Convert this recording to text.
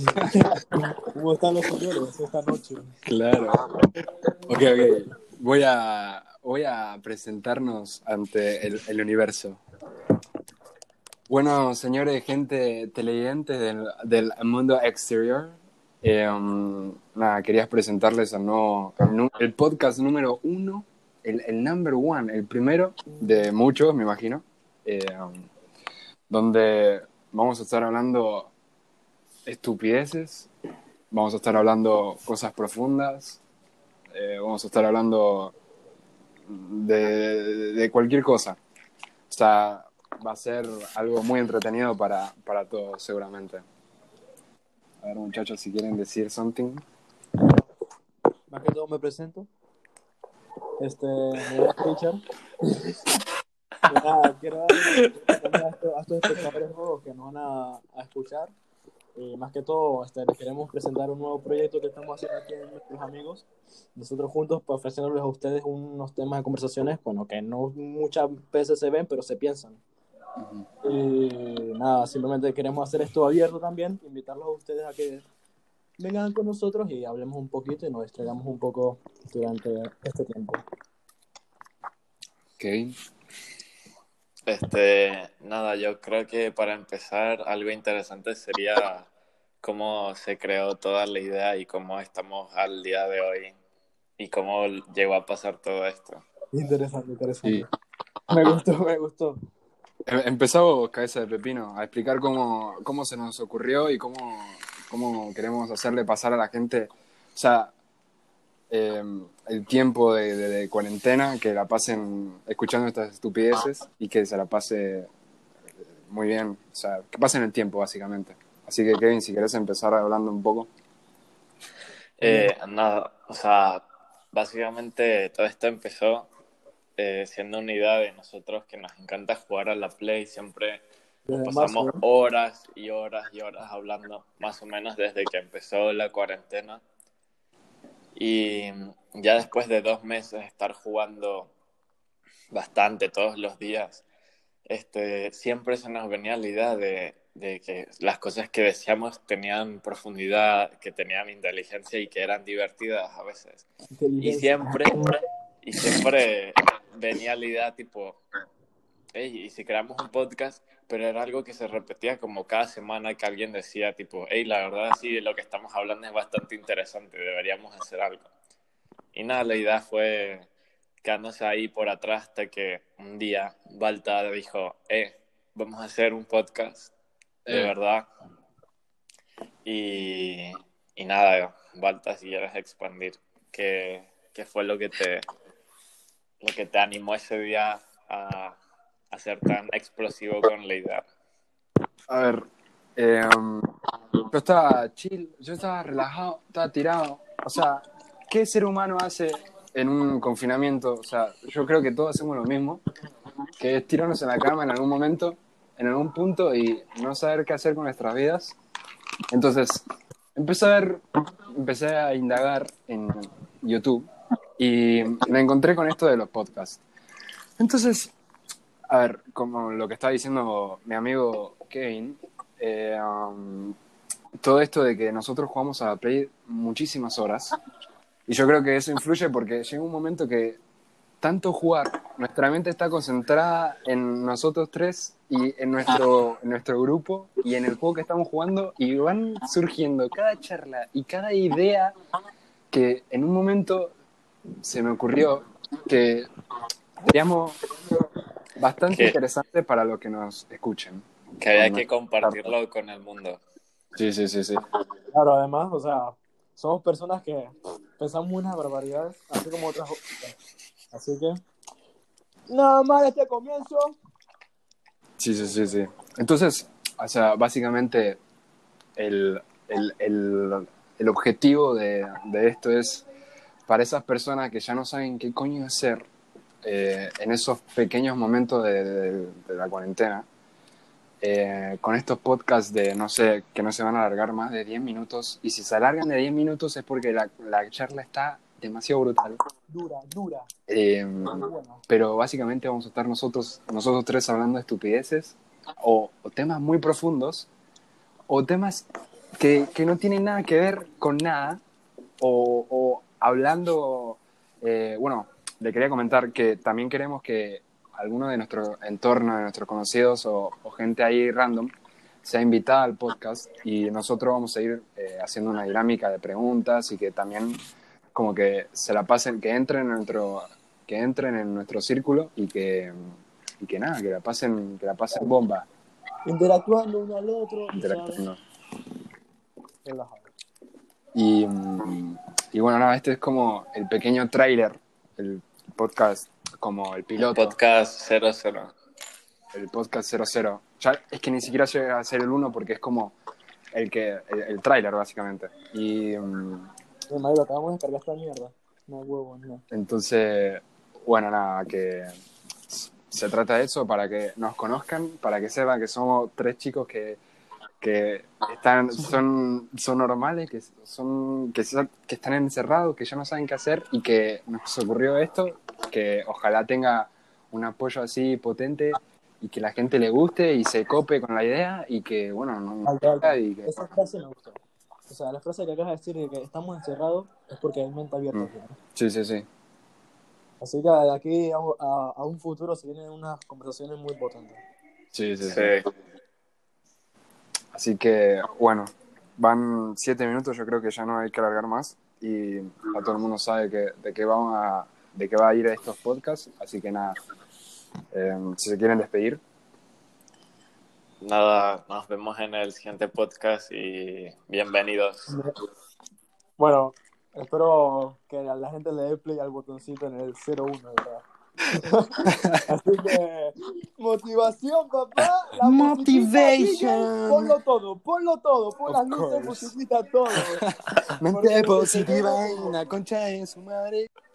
¿Cómo están los señores esta noche? Claro. Ok, ok. Voy a, voy a presentarnos ante el, el universo. Bueno, señores, gente televidente del, del mundo exterior, eh, um, nada, quería presentarles el, nuevo, el, el podcast número uno, el, el number one, el primero de muchos, me imagino, eh, um, donde vamos a estar hablando estupideces, vamos a estar hablando cosas profundas, eh, vamos a estar hablando de, de cualquier cosa. O sea, va a ser algo muy entretenido para, para todos, seguramente. A ver, muchachos, si quieren decir something. Más que todo me presento. Este, me llamo Richard. Y nada, quiero darle a a estos espectadores que nos van a, a escuchar. Y más que todo, este, les queremos presentar un nuevo proyecto que estamos haciendo aquí en nuestros amigos. Nosotros juntos, para ofrecerles a ustedes unos temas de conversaciones, bueno, que no muchas veces se ven, pero se piensan. Y nada, simplemente queremos hacer esto abierto también, invitarlos a ustedes a que vengan con nosotros y hablemos un poquito y nos distraigamos un poco durante este tiempo. Ok. Este, nada, yo creo que para empezar algo interesante sería cómo se creó toda la idea y cómo estamos al día de hoy y cómo llegó a pasar todo esto. Interesante, interesante. Sí. Me gustó, me gustó. Em- Empezamos, cabeza de pepino, a explicar cómo, cómo se nos ocurrió y cómo, cómo queremos hacerle pasar a la gente, o sea, em, el tiempo de, de- de cuarentena, que la pasen escuchando estas estupideces y que se la pase muy bien, o sea, que pasen el tiempo, básicamente. Así que, Kevin, si querés empezar hablando un poco. Eh, nada, o sea, básicamente todo esto empezó eh, siendo una idea de nosotros que nos encanta jugar a la Play, siempre Desde pasamos marzo, horas y horas y horas hablando, más o menos desde que empezó la cuarentena. Y ya después de dos meses de estar jugando bastante todos los días, este, siempre se nos venía la idea de, de que las cosas que decíamos tenían profundidad, que tenían inteligencia y que eran divertidas a veces. Y siempre, y siempre venía la idea tipo, hey, y si creamos un podcast, pero era algo que se repetía como cada semana que alguien decía tipo, hey, la verdad sí, lo que estamos hablando es bastante interesante, deberíamos hacer algo. Y nada, la idea fue quedándose ahí por atrás hasta que un día Balta dijo, eh, vamos a hacer un podcast, de Eh. verdad. Y, y nada, Balta, si quieres expandir, ¿qué, qué fue lo que te lo que te animó ese día a, a ser tan explosivo con la idea? A ver, em, yo estaba chill, yo estaba relajado, estaba tirado. O sea, ¿qué ser humano hace en un confinamiento? O sea, yo creo que todos hacemos lo mismo, que es tirarnos en la cama en algún momento, en algún punto y no saber qué hacer con nuestras vidas. Entonces, empecé a ver, empecé a indagar en YouTube y me encontré con esto de los podcasts. Entonces, a ver, como lo que está diciendo mi amigo Kevin, eh, um, todo esto de que nosotros jugamos a la Play muchísimas horas, y yo creo que eso influye porque llega un momento que tanto jugar, nuestra mente está concentrada en nosotros tres y en nuestro, en nuestro grupo y en el juego que estamos jugando, y van surgiendo cada charla y cada idea que en un momento se me ocurrió que seríamos bastante ¿Qué? interesante para los que nos escuchen. Que había que compartirlo con el mundo. Sí, sí, sí, sí. Claro, además, o sea, somos personas que pensamos unas barbaridades, así como otras. Así que. Nada más este comienzo. Sí, sí, sí, sí. Entonces, o sea, básicamente el, el, el, el objetivo de, de esto es para esas personas que ya no saben qué coño hacer eh, en esos pequeños momentos de, de- de la cuarentena, eh, con estos podcasts de, no sé, que no se van a alargar más de 10 minutos, y si se alargan de 10 minutos es porque la, la charla está demasiado brutal. Dura, dura. Eh, muy buena. pero básicamente vamos a estar nosotros, nosotros tres hablando de estupideces o, o temas muy profundos o temas que, que no tienen nada que ver con nada, o, o hablando, eh, bueno, le quería comentar que también queremos que alguno de nuestro entorno, de nuestros conocidos o, o gente ahí random, sea invitada al podcast y nosotros vamos a ir eh, haciendo una dinámica de preguntas y que también como que se la pasen, que entren en nuestro, que entren en nuestro círculo y que, y que nada, que la pasen, que la pasen bomba, Interactuando uno al otro. interactuando. Relajado. Y, y bueno, nada, este es como el pequeño tráiler, el podcast, como el piloto, Podcast 00. el podcast 00. Ya es que ni siquiera llega a ser el 1 porque es como el que el, el tráiler básicamente. Y mm, Marico, acabamos de descargar esta mierda. No huevo, no. entonces, bueno, nada, que se trata de eso para que nos conozcan, para que sepan que somos tres chicos que que están son son normales que son que, que están encerrados que ya no saben qué hacer y que nos ocurrió esto que ojalá tenga un apoyo así potente y que la gente le guste y se cope con la idea y que bueno no Esa frase me gustó. O sea, la frase que acabas de decir de que estamos encerrados es porque hay mente abierta. Mm. sí sí sí Así que de aquí a, a- a un futuro se vienen unas conversaciones muy potentes. sí sí, sí. Sí. así que bueno van siete minutos yo creo que ya no hay que alargar más y ya todo el mundo sabe que de qué vamos a de qué va a ir estos podcasts así que nada eh, si se quieren despedir Nada, nos vemos en el siguiente podcast y bienvenidos. Bueno, espero que a la gente le dé play al botoncito en el 01, ¿verdad? Así que, motivación, papá. La Motivation. Ponlo todo, ponlo todo, pon las luces, musiquita, todo. mente positiva en la concha de su madre